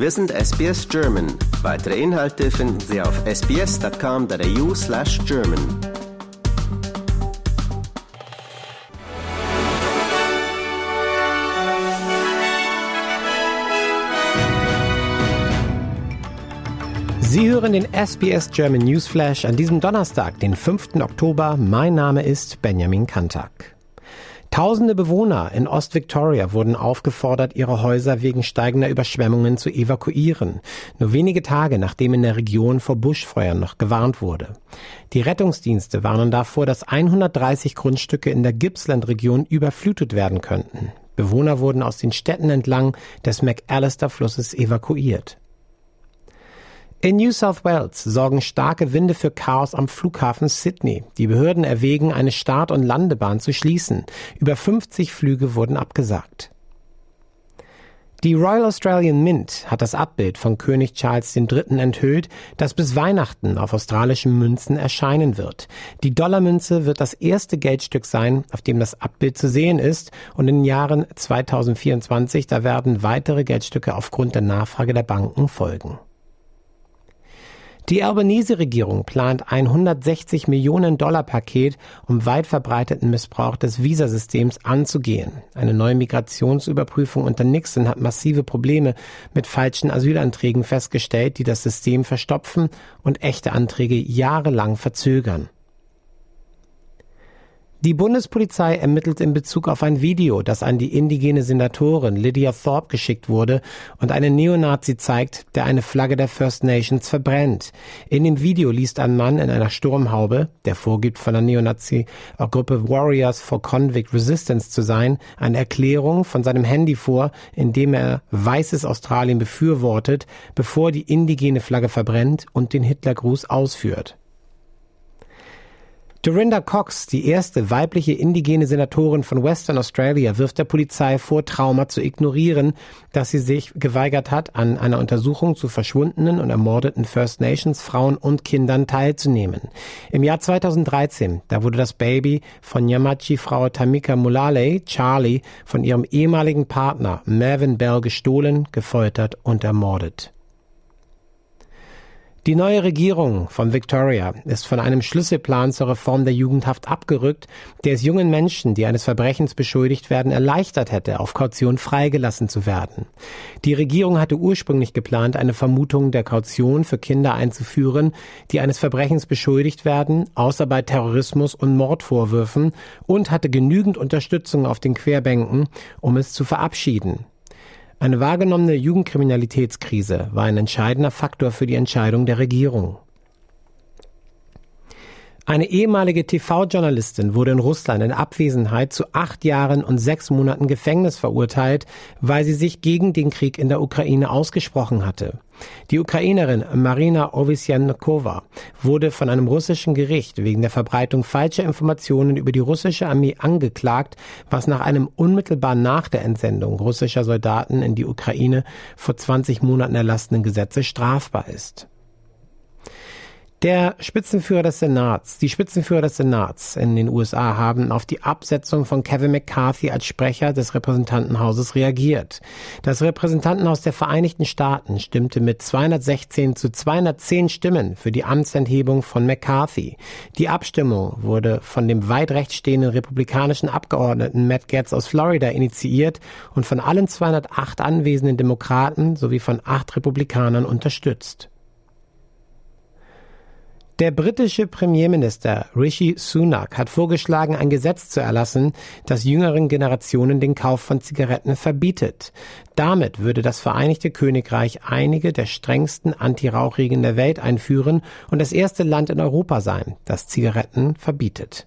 Wir sind SBS German. Weitere Inhalte finden Sie auf sbs.com.au slash German. Sie hören den SBS German Newsflash an diesem Donnerstag, den 5. Oktober. Mein Name ist Benjamin Kantak. Tausende Bewohner in Ost-Victoria wurden aufgefordert, ihre Häuser wegen steigender Überschwemmungen zu evakuieren, nur wenige Tage nachdem in der Region vor Buschfeuern noch gewarnt wurde. Die Rettungsdienste warnen davor, dass 130 Grundstücke in der Gippsland-Region überflutet werden könnten. Bewohner wurden aus den Städten entlang des McAllister-Flusses evakuiert. In New South Wales sorgen starke Winde für Chaos am Flughafen Sydney. Die Behörden erwägen, eine Start- und Landebahn zu schließen. Über 50 Flüge wurden abgesagt. Die Royal Australian Mint hat das Abbild von König Charles III. enthüllt, das bis Weihnachten auf australischen Münzen erscheinen wird. Die Dollarmünze wird das erste Geldstück sein, auf dem das Abbild zu sehen ist und in den Jahren 2024, da werden weitere Geldstücke aufgrund der Nachfrage der Banken folgen. Die Albanese-Regierung plant ein 160 Millionen Dollar Paket, um weit verbreiteten Missbrauch des Visasystems anzugehen. Eine neue Migrationsüberprüfung unter Nixon hat massive Probleme mit falschen Asylanträgen festgestellt, die das System verstopfen und echte Anträge jahrelang verzögern. Die Bundespolizei ermittelt in Bezug auf ein Video, das an die indigene Senatorin Lydia Thorpe geschickt wurde und einen Neonazi zeigt, der eine Flagge der First Nations verbrennt. In dem Video liest ein Mann in einer Sturmhaube, der vorgibt von der Neonazi-Gruppe Warriors for Convict Resistance zu sein, eine Erklärung von seinem Handy vor, in dem er weißes Australien befürwortet, bevor die indigene Flagge verbrennt und den Hitlergruß ausführt. Dorinda Cox, die erste weibliche indigene Senatorin von Western Australia, wirft der Polizei vor, Trauma zu ignorieren, dass sie sich geweigert hat, an einer Untersuchung zu verschwundenen und ermordeten First Nations Frauen und Kindern teilzunehmen. Im Jahr 2013, da wurde das Baby von Yamachi-Frau Tamika Mulale, Charlie, von ihrem ehemaligen Partner Mervyn Bell gestohlen, gefoltert und ermordet. Die neue Regierung von Victoria ist von einem Schlüsselplan zur Reform der Jugendhaft abgerückt, der es jungen Menschen, die eines Verbrechens beschuldigt werden, erleichtert hätte, auf Kaution freigelassen zu werden. Die Regierung hatte ursprünglich geplant, eine Vermutung der Kaution für Kinder einzuführen, die eines Verbrechens beschuldigt werden, außer bei Terrorismus und Mordvorwürfen, und hatte genügend Unterstützung auf den Querbänken, um es zu verabschieden. Eine wahrgenommene Jugendkriminalitätskrise war ein entscheidender Faktor für die Entscheidung der Regierung. Eine ehemalige TV-Journalistin wurde in Russland in Abwesenheit zu acht Jahren und sechs Monaten Gefängnis verurteilt, weil sie sich gegen den Krieg in der Ukraine ausgesprochen hatte. Die Ukrainerin Marina Ovsyannikova wurde von einem russischen Gericht wegen der Verbreitung falscher Informationen über die russische Armee angeklagt, was nach einem unmittelbar nach der Entsendung russischer Soldaten in die Ukraine vor 20 Monaten erlassenen Gesetze strafbar ist. Der Spitzenführer des Senats, die Spitzenführer des Senats in den USA haben auf die Absetzung von Kevin McCarthy als Sprecher des Repräsentantenhauses reagiert. Das Repräsentantenhaus der Vereinigten Staaten stimmte mit 216 zu 210 Stimmen für die Amtsenthebung von McCarthy. Die Abstimmung wurde von dem weit rechts stehenden republikanischen Abgeordneten Matt Gaetz aus Florida initiiert und von allen 208 anwesenden Demokraten sowie von acht Republikanern unterstützt. Der britische Premierminister Rishi Sunak hat vorgeschlagen, ein Gesetz zu erlassen, das jüngeren Generationen den Kauf von Zigaretten verbietet. Damit würde das Vereinigte Königreich einige der strengsten Anti-Rauchregeln der Welt einführen und das erste Land in Europa sein, das Zigaretten verbietet.